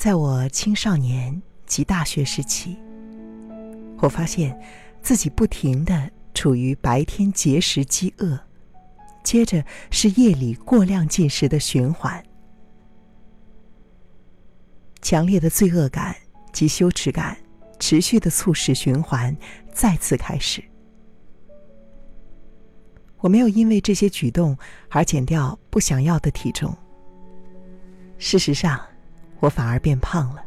在我青少年及大学时期，我发现自己不停的处于白天节食饥饿，接着是夜里过量进食的循环。强烈的罪恶感及羞耻感持续的促使循环再次开始。我没有因为这些举动而减掉不想要的体重。事实上，我反而变胖了。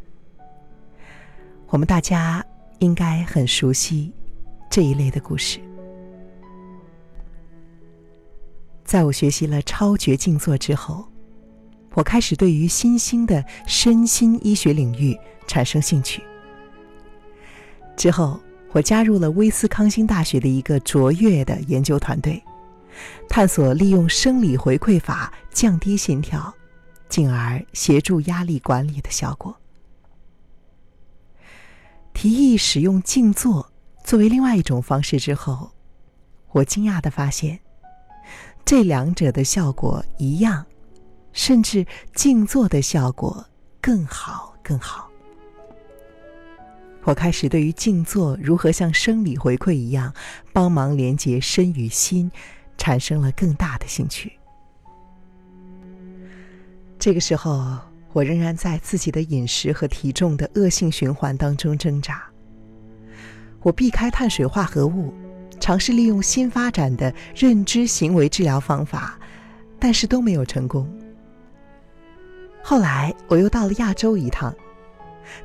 我们大家应该很熟悉这一类的故事。在我学习了超绝静坐之后，我开始对于新兴的身心医学领域产生兴趣。之后，我加入了威斯康星大学的一个卓越的研究团队。探索利用生理回馈法降低心跳，进而协助压力管理的效果。提议使用静坐作为另外一种方式之后，我惊讶的发现，这两者的效果一样，甚至静坐的效果更好更好。我开始对于静坐如何像生理回馈一样，帮忙连接身与心。产生了更大的兴趣。这个时候，我仍然在自己的饮食和体重的恶性循环当中挣扎。我避开碳水化合物，尝试利用新发展的认知行为治疗方法，但是都没有成功。后来，我又到了亚洲一趟，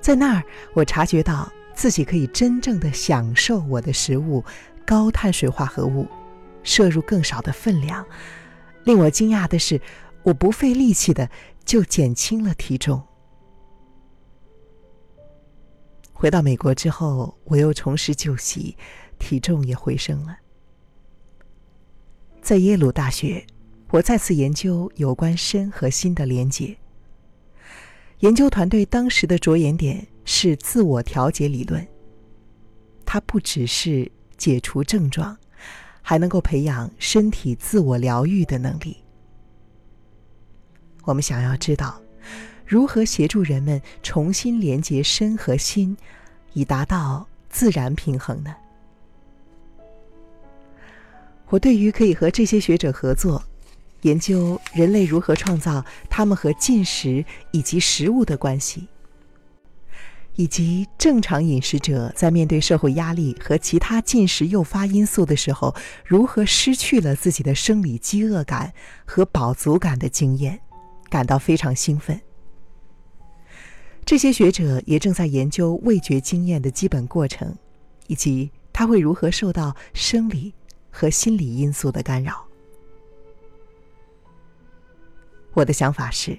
在那儿，我察觉到自己可以真正的享受我的食物——高碳水化合物。摄入更少的分量，令我惊讶的是，我不费力气的就减轻了体重。回到美国之后，我又重拾旧习，体重也回升了。在耶鲁大学，我再次研究有关身和心的连结。研究团队当时的着眼点是自我调节理论，它不只是解除症状。还能够培养身体自我疗愈的能力。我们想要知道，如何协助人们重新连接身和心，以达到自然平衡呢？我对于可以和这些学者合作，研究人类如何创造他们和进食以及食物的关系。以及正常饮食者在面对社会压力和其他进食诱发因素的时候，如何失去了自己的生理饥饿感和饱足感的经验，感到非常兴奋。这些学者也正在研究味觉经验的基本过程，以及它会如何受到生理和心理因素的干扰。我的想法是，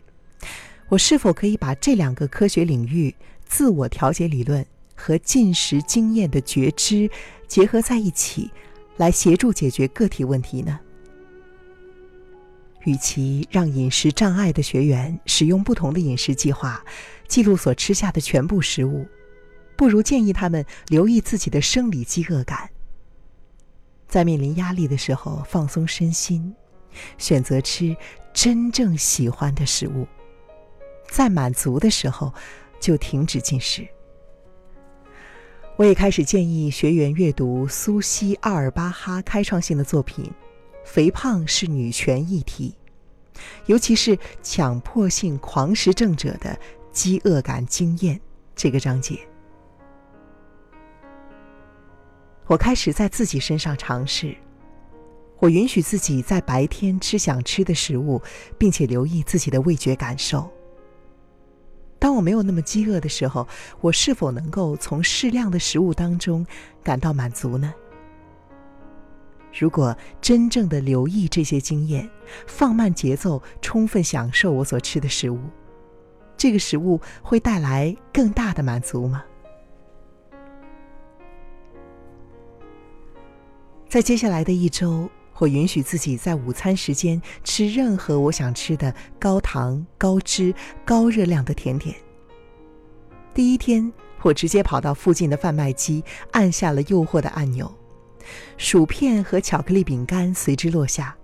我是否可以把这两个科学领域？自我调节理论和进食经验的觉知结合在一起，来协助解决个体问题呢？与其让饮食障碍的学员使用不同的饮食计划记录所吃下的全部食物，不如建议他们留意自己的生理饥饿感，在面临压力的时候放松身心，选择吃真正喜欢的食物，在满足的时候。就停止进食。我也开始建议学员阅读苏西·奥尔巴哈开创性的作品《肥胖是女权议题》，尤其是强迫性狂食症者的饥饿感经验这个章节。我开始在自己身上尝试，我允许自己在白天吃想吃的食物，并且留意自己的味觉感受。当我没有那么饥饿的时候，我是否能够从适量的食物当中感到满足呢？如果真正的留意这些经验，放慢节奏，充分享受我所吃的食物，这个食物会带来更大的满足吗？在接下来的一周。我允许自己在午餐时间吃任何我想吃的高糖、高脂、高热量的甜点。第一天，我直接跑到附近的贩卖机，按下了诱惑的按钮，薯片和巧克力饼干随之落下。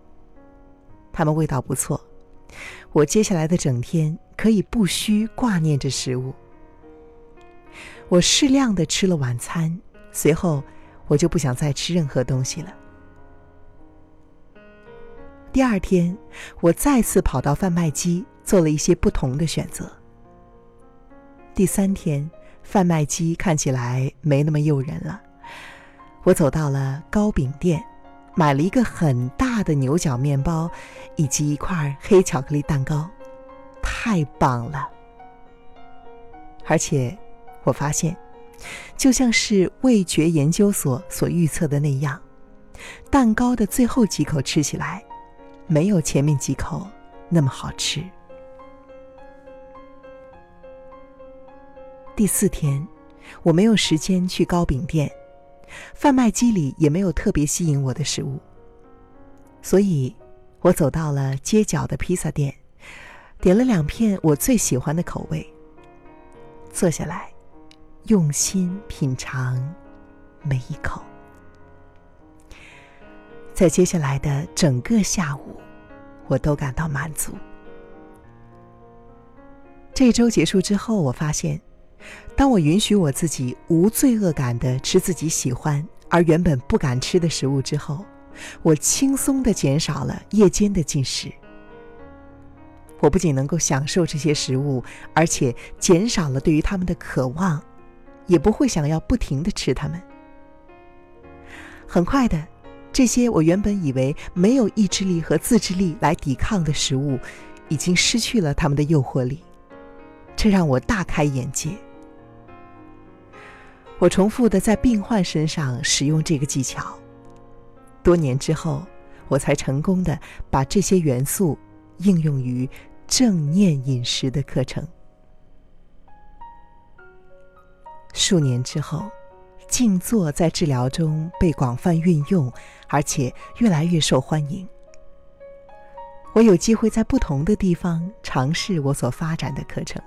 它们味道不错，我接下来的整天可以不需挂念着食物。我适量的吃了晚餐，随后我就不想再吃任何东西了。第二天，我再次跑到贩卖机，做了一些不同的选择。第三天，贩卖机看起来没那么诱人了。我走到了糕饼店，买了一个很大的牛角面包，以及一块黑巧克力蛋糕，太棒了！而且，我发现，就像是味觉研究所所预测的那样，蛋糕的最后几口吃起来。没有前面几口那么好吃。第四天，我没有时间去糕饼店，贩卖机里也没有特别吸引我的食物，所以，我走到了街角的披萨店，点了两片我最喜欢的口味，坐下来，用心品尝每一口。在接下来的整个下午，我都感到满足。这周结束之后，我发现，当我允许我自己无罪恶感的吃自己喜欢而原本不敢吃的食物之后，我轻松的减少了夜间的进食。我不仅能够享受这些食物，而且减少了对于他们的渴望，也不会想要不停的吃它们。很快的。这些我原本以为没有意志力和自制力来抵抗的食物，已经失去了他们的诱惑力，这让我大开眼界。我重复的在病患身上使用这个技巧，多年之后，我才成功的把这些元素应用于正念饮食的课程。数年之后。静坐在治疗中被广泛运用，而且越来越受欢迎。我有机会在不同的地方尝试我所发展的课程，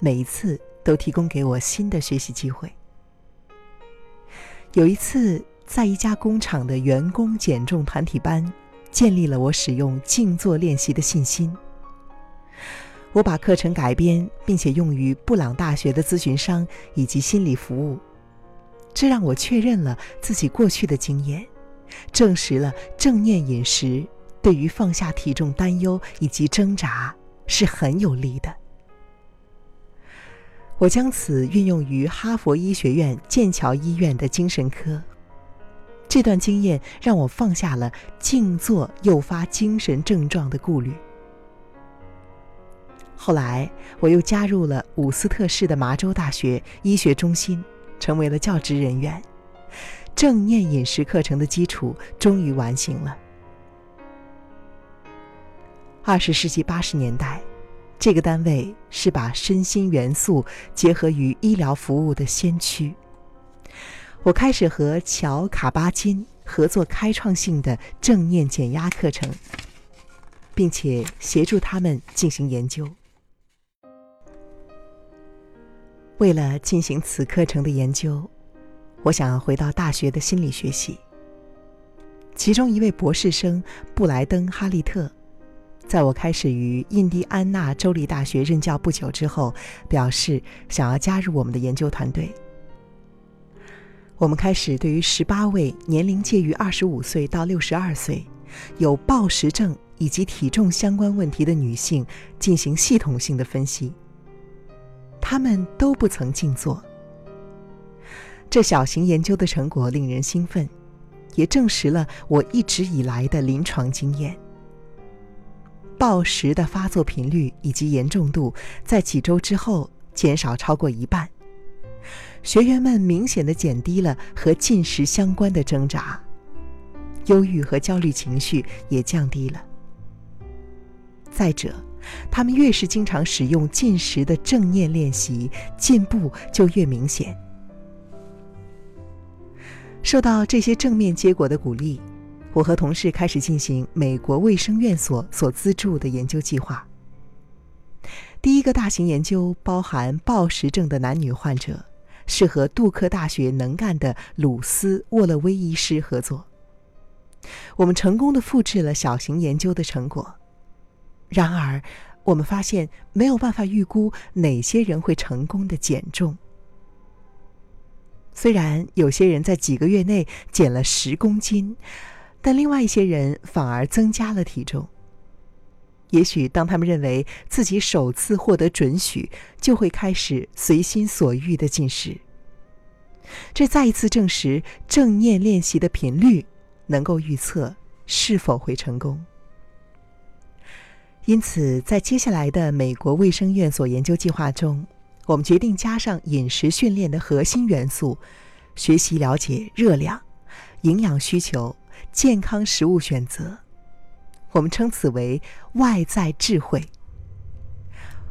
每一次都提供给我新的学习机会。有一次，在一家工厂的员工减重团体班，建立了我使用静坐练习的信心。我把课程改编，并且用于布朗大学的咨询商以及心理服务。这让我确认了自己过去的经验，证实了正念饮食对于放下体重担忧以及挣扎是很有利的。我将此运用于哈佛医学院剑桥医院的精神科。这段经验让我放下了静坐诱发精神症状的顾虑。后来，我又加入了伍斯特市的麻州大学医学中心。成为了教职人员，正念饮食课程的基础终于完形了。二十世纪八十年代，这个单位是把身心元素结合于医疗服务的先驱。我开始和乔卡巴金合作开创性的正念减压课程，并且协助他们进行研究。为了进行此课程的研究，我想要回到大学的心理学系。其中一位博士生布莱登·哈利特，在我开始于印第安纳州立大学任教不久之后，表示想要加入我们的研究团队。我们开始对于十八位年龄介于二十五岁到六十二岁、有暴食症以及体重相关问题的女性进行系统性的分析。他们都不曾静坐。这小型研究的成果令人兴奋，也证实了我一直以来的临床经验。暴食的发作频率以及严重度在几周之后减少超过一半，学员们明显的减低了和进食相关的挣扎，忧郁和焦虑情绪也降低了。再者，他们越是经常使用进食的正念练习，进步就越明显。受到这些正面结果的鼓励，我和同事开始进行美国卫生院所所资助的研究计划。第一个大型研究包含暴食症的男女患者，是和杜克大学能干的鲁斯沃勒威医师合作。我们成功的复制了小型研究的成果。然而，我们发现没有办法预估哪些人会成功的减重。虽然有些人在几个月内减了十公斤，但另外一些人反而增加了体重。也许当他们认为自己首次获得准许，就会开始随心所欲的进食。这再一次证实正念练习的频率能够预测是否会成功。因此，在接下来的美国卫生院所研究计划中，我们决定加上饮食训练的核心元素：学习了解热量、营养需求、健康食物选择。我们称此为外在智慧。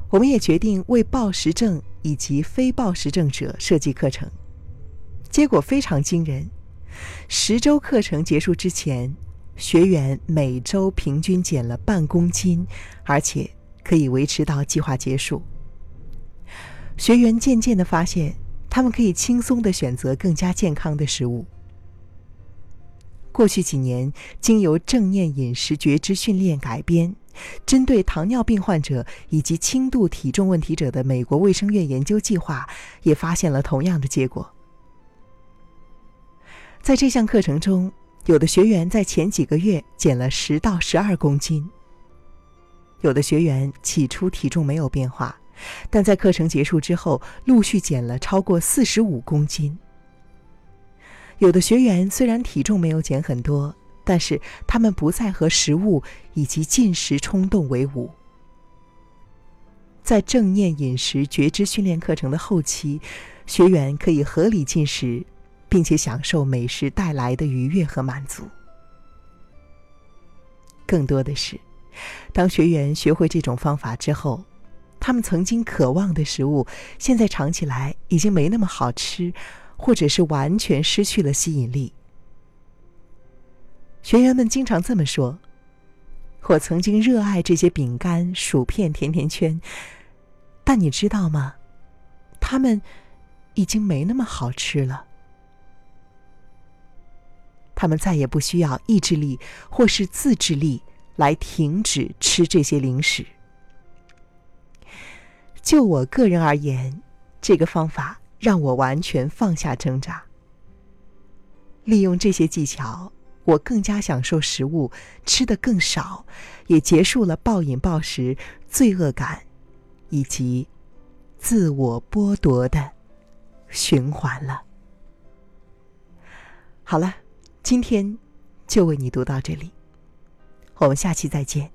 我们也决定为暴食症以及非暴食症者设计课程，结果非常惊人：十周课程结束之前。学员每周平均减了半公斤，而且可以维持到计划结束。学员渐渐的发现，他们可以轻松的选择更加健康的食物。过去几年，经由正念饮食觉知训练改编，针对糖尿病患者以及轻度体重问题者的美国卫生院研究计划，也发现了同样的结果。在这项课程中。有的学员在前几个月减了十到十二公斤，有的学员起初体重没有变化，但在课程结束之后陆续减了超过四十五公斤。有的学员虽然体重没有减很多，但是他们不再和食物以及进食冲动为伍。在正念饮食觉知训练课程的后期，学员可以合理进食。并且享受美食带来的愉悦和满足。更多的是，当学员学会这种方法之后，他们曾经渴望的食物，现在尝起来已经没那么好吃，或者是完全失去了吸引力。学员们经常这么说：“我曾经热爱这些饼干、薯片、甜甜圈，但你知道吗？它们已经没那么好吃了。”他们再也不需要意志力或是自制力来停止吃这些零食。就我个人而言，这个方法让我完全放下挣扎。利用这些技巧，我更加享受食物，吃的更少，也结束了暴饮暴食、罪恶感以及自我剥夺的循环了。好了。今天就为你读到这里，我们下期再见。